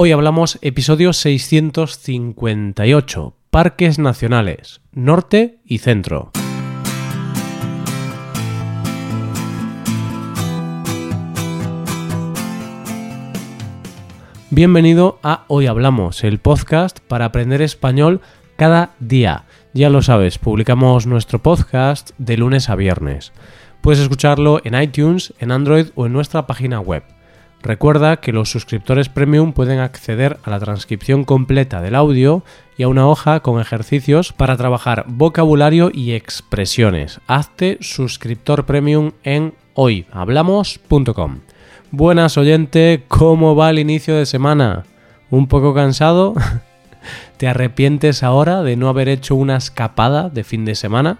Hoy hablamos episodio 658, Parques Nacionales, Norte y Centro. Bienvenido a Hoy Hablamos, el podcast para aprender español cada día. Ya lo sabes, publicamos nuestro podcast de lunes a viernes. Puedes escucharlo en iTunes, en Android o en nuestra página web. Recuerda que los suscriptores premium pueden acceder a la transcripción completa del audio y a una hoja con ejercicios para trabajar vocabulario y expresiones. Hazte suscriptor premium en hoyhablamos.com. Buenas oyente, ¿cómo va el inicio de semana? ¿Un poco cansado? ¿Te arrepientes ahora de no haber hecho una escapada de fin de semana?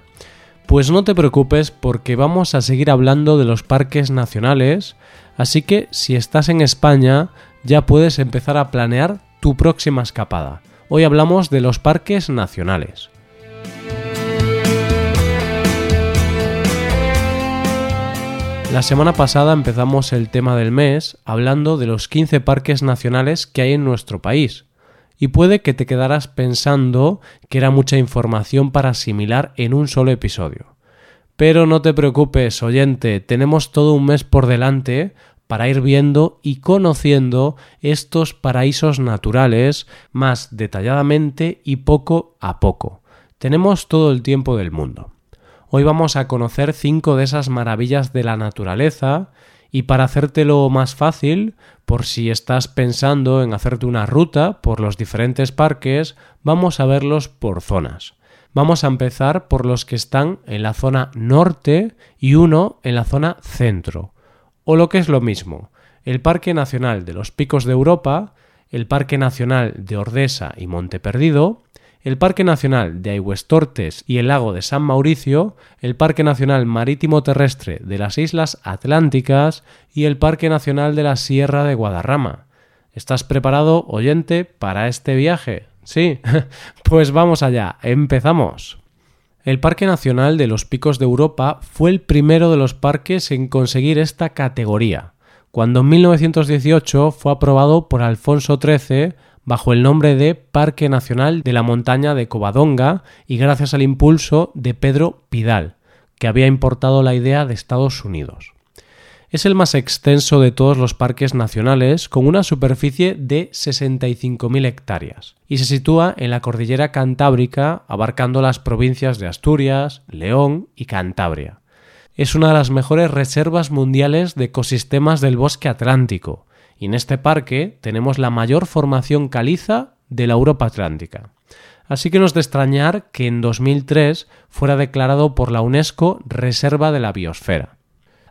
Pues no te preocupes porque vamos a seguir hablando de los parques nacionales, así que si estás en España ya puedes empezar a planear tu próxima escapada. Hoy hablamos de los parques nacionales. La semana pasada empezamos el tema del mes hablando de los 15 parques nacionales que hay en nuestro país y puede que te quedaras pensando que era mucha información para asimilar en un solo episodio. Pero no te preocupes, oyente, tenemos todo un mes por delante para ir viendo y conociendo estos paraísos naturales más detalladamente y poco a poco. Tenemos todo el tiempo del mundo. Hoy vamos a conocer cinco de esas maravillas de la naturaleza y para hacértelo más fácil, por si estás pensando en hacerte una ruta por los diferentes parques, vamos a verlos por zonas. Vamos a empezar por los que están en la zona norte y uno en la zona centro. O lo que es lo mismo, el Parque Nacional de los Picos de Europa, el Parque Nacional de Ordesa y Monte Perdido, el Parque Nacional de Aigüestortes y el Lago de San Mauricio, el Parque Nacional Marítimo Terrestre de las Islas Atlánticas y el Parque Nacional de la Sierra de Guadarrama. ¿Estás preparado, oyente, para este viaje? Sí. pues vamos allá, empezamos. El Parque Nacional de los Picos de Europa fue el primero de los parques en conseguir esta categoría, cuando en 1918 fue aprobado por Alfonso XIII bajo el nombre de Parque Nacional de la Montaña de Covadonga y gracias al impulso de Pedro Pidal, que había importado la idea de Estados Unidos. Es el más extenso de todos los parques nacionales, con una superficie de 65.000 hectáreas, y se sitúa en la cordillera Cantábrica, abarcando las provincias de Asturias, León y Cantabria. Es una de las mejores reservas mundiales de ecosistemas del bosque atlántico, y en este parque tenemos la mayor formación caliza de la Europa Atlántica. Así que no es de extrañar que en 2003 fuera declarado por la UNESCO Reserva de la Biosfera.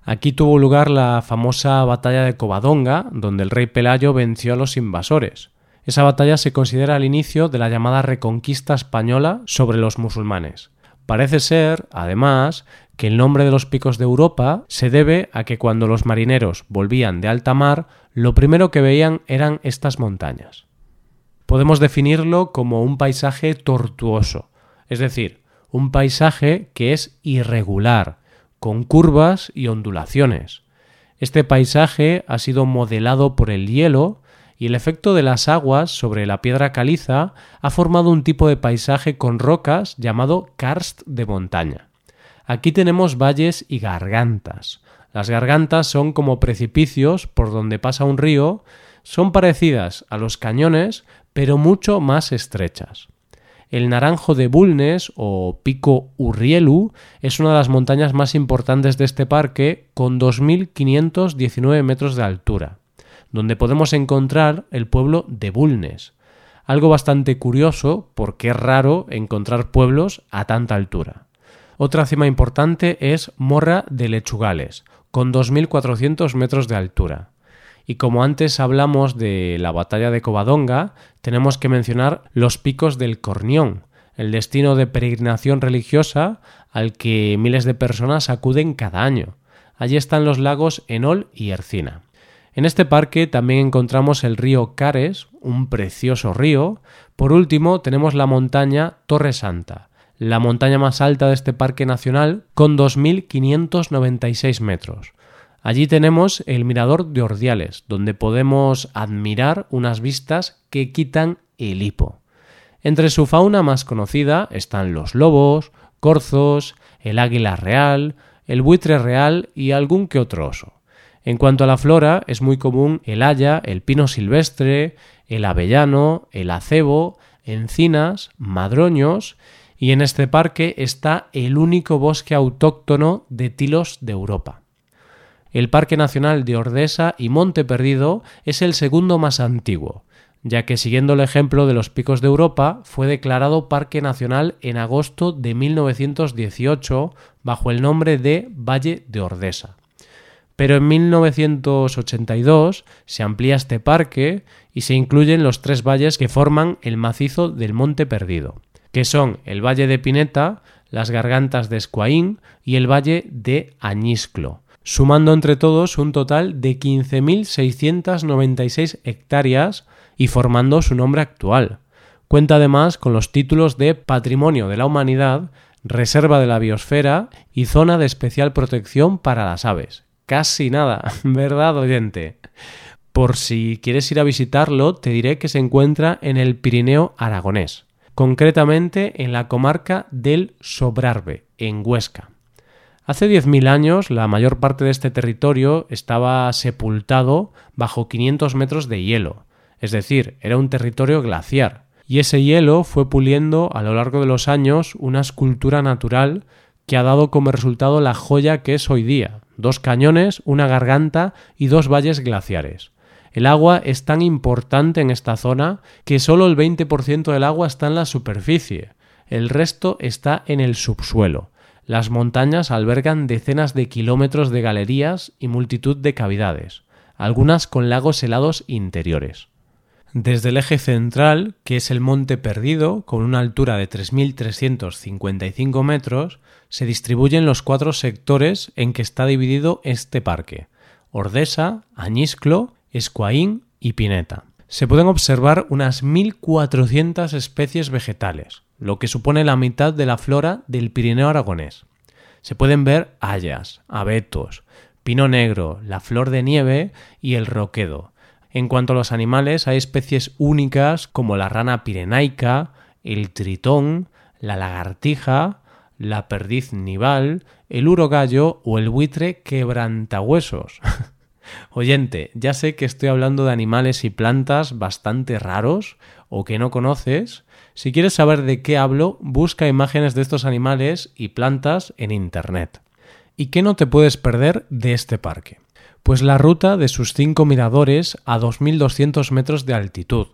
Aquí tuvo lugar la famosa batalla de Covadonga, donde el rey Pelayo venció a los invasores. Esa batalla se considera el inicio de la llamada reconquista española sobre los musulmanes. Parece ser, además, que el nombre de los picos de Europa se debe a que cuando los marineros volvían de alta mar lo primero que veían eran estas montañas. Podemos definirlo como un paisaje tortuoso, es decir, un paisaje que es irregular, con curvas y ondulaciones. Este paisaje ha sido modelado por el hielo y el efecto de las aguas sobre la piedra caliza ha formado un tipo de paisaje con rocas llamado karst de montaña. Aquí tenemos valles y gargantas, las gargantas son como precipicios por donde pasa un río, son parecidas a los cañones, pero mucho más estrechas. El Naranjo de Bulnes o Pico Urrielu es una de las montañas más importantes de este parque con 2.519 metros de altura, donde podemos encontrar el pueblo de Bulnes. Algo bastante curioso porque es raro encontrar pueblos a tanta altura. Otra cima importante es Morra de Lechugales, con 2.400 metros de altura. Y como antes hablamos de la batalla de Covadonga, tenemos que mencionar los picos del Cornión, el destino de peregrinación religiosa al que miles de personas acuden cada año. Allí están los lagos Enol y Ercina. En este parque también encontramos el río Cares, un precioso río. Por último, tenemos la montaña Torre Santa, la montaña más alta de este parque nacional, con 2.596 metros. Allí tenemos el Mirador de Ordiales, donde podemos admirar unas vistas que quitan el hipo. Entre su fauna más conocida están los lobos, corzos, el águila real, el buitre real y algún que otro oso. En cuanto a la flora, es muy común el haya, el pino silvestre, el avellano, el acebo, encinas, madroños y en este parque está el único bosque autóctono de tilos de Europa. El Parque Nacional de Ordesa y Monte Perdido es el segundo más antiguo, ya que siguiendo el ejemplo de los picos de Europa, fue declarado Parque Nacional en agosto de 1918 bajo el nombre de Valle de Ordesa. Pero en 1982 se amplía este parque y se incluyen los tres valles que forman el macizo del Monte Perdido, que son el Valle de Pineta, las Gargantas de Escuaín y el Valle de Añisclo, sumando entre todos un total de 15.696 hectáreas y formando su nombre actual. Cuenta además con los títulos de Patrimonio de la Humanidad, Reserva de la Biosfera y Zona de Especial Protección para las Aves. Casi nada, ¿verdad, oyente? Por si quieres ir a visitarlo, te diré que se encuentra en el Pirineo aragonés, concretamente en la comarca del Sobrarbe, en Huesca. Hace 10.000 años la mayor parte de este territorio estaba sepultado bajo 500 metros de hielo, es decir, era un territorio glaciar, y ese hielo fue puliendo a lo largo de los años una escultura natural que ha dado como resultado la joya que es hoy día, dos cañones, una garganta y dos valles glaciares. El agua es tan importante en esta zona que solo el 20% del agua está en la superficie, el resto está en el subsuelo. Las montañas albergan decenas de kilómetros de galerías y multitud de cavidades, algunas con lagos helados interiores. Desde el eje central, que es el Monte Perdido, con una altura de 3.355 metros, se distribuyen los cuatro sectores en que está dividido este parque: Ordesa, Añisclo, Escuaín y Pineta. Se pueden observar unas 1.400 especies vegetales, lo que supone la mitad de la flora del Pirineo aragonés. Se pueden ver hayas, abetos, pino negro, la flor de nieve y el roquedo, en cuanto a los animales, hay especies únicas como la rana pirenaica, el tritón, la lagartija, la perdiz nival, el urogallo o el buitre quebrantahuesos. Oyente, ya sé que estoy hablando de animales y plantas bastante raros o que no conoces. Si quieres saber de qué hablo, busca imágenes de estos animales y plantas en Internet. ¿Y qué no te puedes perder de este parque? Pues la ruta de sus cinco miradores a 2.200 metros de altitud,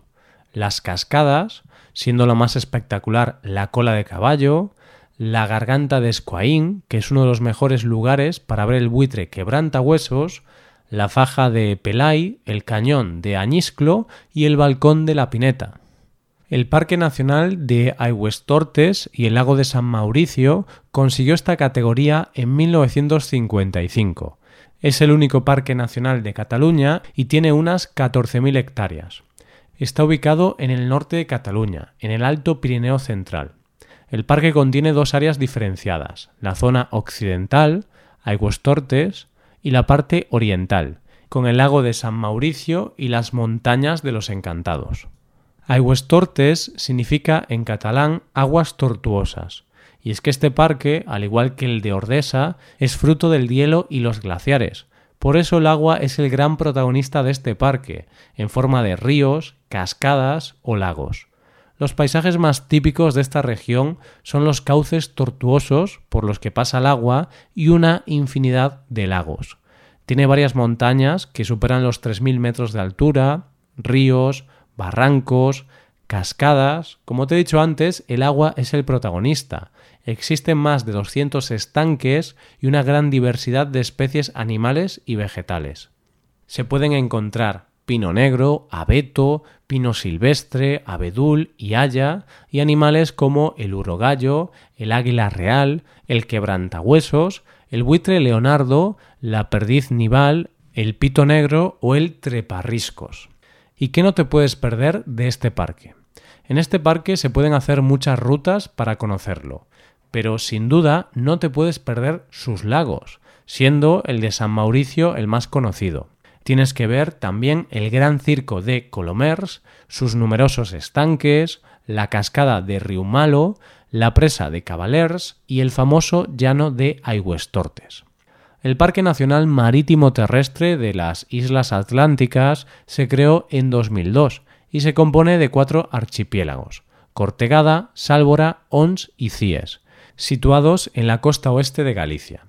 las cascadas, siendo lo más espectacular la cola de caballo, la garganta de Escuaín, que es uno de los mejores lugares para ver el buitre quebranta huesos, la faja de Pelay, el cañón de Añisclo y el balcón de la Pineta. El Parque Nacional de Aigüestortes y el lago de San Mauricio consiguió esta categoría en 1955 es el único parque nacional de Cataluña y tiene unas 14.000 hectáreas. Está ubicado en el norte de Cataluña, en el Alto Pirineo Central. El parque contiene dos áreas diferenciadas, la zona occidental, Aigüestortes, y la parte oriental, con el lago de San Mauricio y las montañas de los Encantados. Aigüestortes significa en catalán aguas tortuosas, y es que este parque, al igual que el de Ordesa, es fruto del hielo y los glaciares. Por eso el agua es el gran protagonista de este parque, en forma de ríos, cascadas o lagos. Los paisajes más típicos de esta región son los cauces tortuosos por los que pasa el agua y una infinidad de lagos. Tiene varias montañas que superan los 3.000 metros de altura, ríos, barrancos, cascadas. Como te he dicho antes, el agua es el protagonista, existen más de 200 estanques y una gran diversidad de especies animales y vegetales. Se pueden encontrar pino negro, abeto, pino silvestre, abedul y haya, y animales como el urogallo, el águila real, el quebrantahuesos, el buitre leonardo, la perdiz nival, el pito negro o el treparriscos. ¿Y qué no te puedes perder de este parque? En este parque se pueden hacer muchas rutas para conocerlo pero sin duda no te puedes perder sus lagos. siendo el de San Mauricio el más conocido. Tienes que ver también el gran circo de Colomers, sus numerosos estanques, la cascada de Riumalo, la presa de Cavalers y el famoso llano de Aigüestortes. El Parque Nacional Marítimo Terrestre de las Islas Atlánticas se creó en 2002 y se compone de cuatro archipiélagos, Cortegada, Sálvora, Ons y Cies, situados en la costa oeste de Galicia.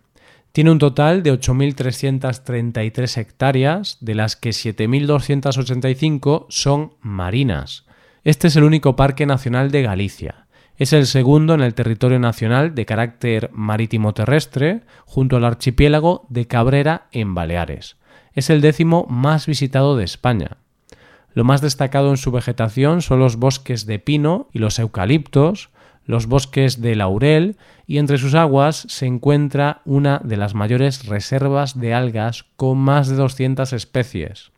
Tiene un total de 8.333 hectáreas, de las que 7.285 son marinas. Este es el único parque nacional de Galicia. Es el segundo en el territorio nacional de carácter marítimo terrestre, junto al archipiélago de Cabrera en Baleares. Es el décimo más visitado de España. Lo más destacado en su vegetación son los bosques de pino y los eucaliptos, los bosques de laurel y entre sus aguas se encuentra una de las mayores reservas de algas con más de 200 especies.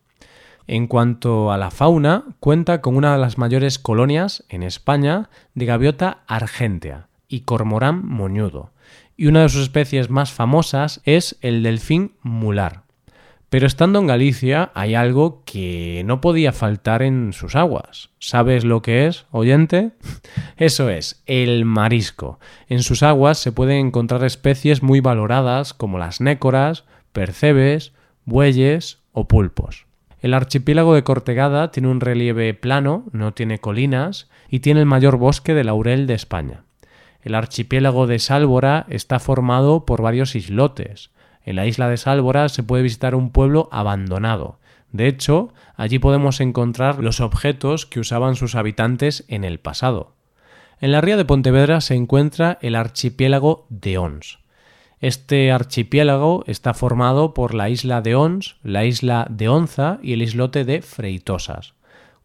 En cuanto a la fauna, cuenta con una de las mayores colonias en España de gaviota argentea y cormorán moñudo, y una de sus especies más famosas es el delfín mular. Pero estando en Galicia hay algo que no podía faltar en sus aguas. ¿Sabes lo que es, oyente? Eso es, el marisco. En sus aguas se pueden encontrar especies muy valoradas como las nécoras, percebes, bueyes o pulpos. El archipiélago de Cortegada tiene un relieve plano, no tiene colinas y tiene el mayor bosque de laurel de España. El archipiélago de Sálvora está formado por varios islotes, en la isla de Sálvora se puede visitar un pueblo abandonado. De hecho, allí podemos encontrar los objetos que usaban sus habitantes en el pasado. En la ría de Pontevedra se encuentra el archipiélago de Ons. Este archipiélago está formado por la isla de Ons, la isla de Onza y el islote de Freitosas.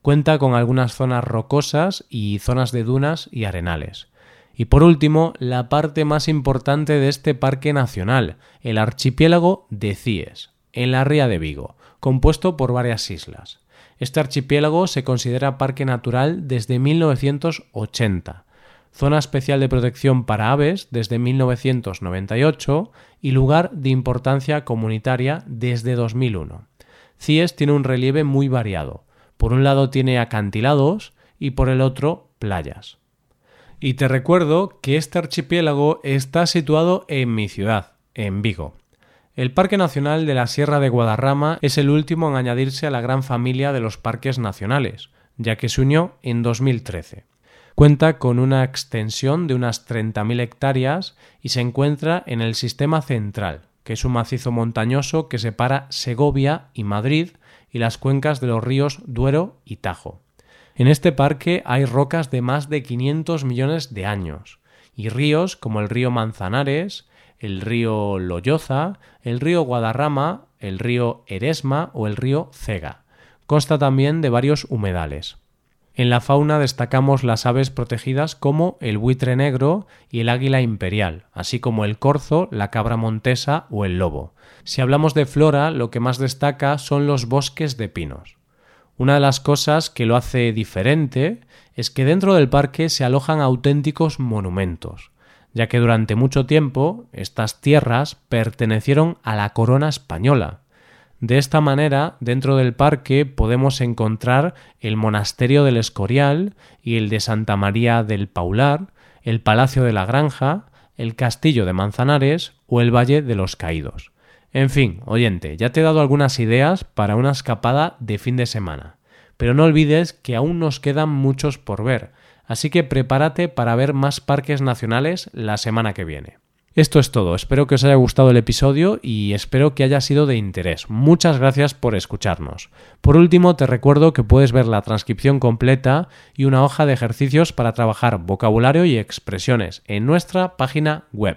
Cuenta con algunas zonas rocosas y zonas de dunas y arenales. Y por último, la parte más importante de este parque nacional, el archipiélago de Cíes, en la ría de Vigo, compuesto por varias islas. Este archipiélago se considera parque natural desde 1980, zona especial de protección para aves desde 1998 y lugar de importancia comunitaria desde 2001. Cíes tiene un relieve muy variado. Por un lado tiene acantilados y por el otro playas. Y te recuerdo que este archipiélago está situado en mi ciudad, en Vigo. El Parque Nacional de la Sierra de Guadarrama es el último en añadirse a la gran familia de los parques nacionales, ya que se unió en 2013. Cuenta con una extensión de unas 30.000 hectáreas y se encuentra en el Sistema Central, que es un macizo montañoso que separa Segovia y Madrid y las cuencas de los ríos Duero y Tajo. En este parque hay rocas de más de 500 millones de años y ríos como el río Manzanares, el río Loyoza, el río Guadarrama, el río Eresma o el río Cega. Consta también de varios humedales. En la fauna destacamos las aves protegidas como el buitre negro y el águila imperial, así como el corzo, la cabra montesa o el lobo. Si hablamos de flora, lo que más destaca son los bosques de pinos. Una de las cosas que lo hace diferente es que dentro del parque se alojan auténticos monumentos, ya que durante mucho tiempo estas tierras pertenecieron a la corona española. De esta manera, dentro del parque podemos encontrar el monasterio del Escorial y el de Santa María del Paular, el Palacio de la Granja, el Castillo de Manzanares o el Valle de los Caídos. En fin, oyente, ya te he dado algunas ideas para una escapada de fin de semana. Pero no olvides que aún nos quedan muchos por ver, así que prepárate para ver más parques nacionales la semana que viene. Esto es todo, espero que os haya gustado el episodio y espero que haya sido de interés. Muchas gracias por escucharnos. Por último, te recuerdo que puedes ver la transcripción completa y una hoja de ejercicios para trabajar vocabulario y expresiones en nuestra página web.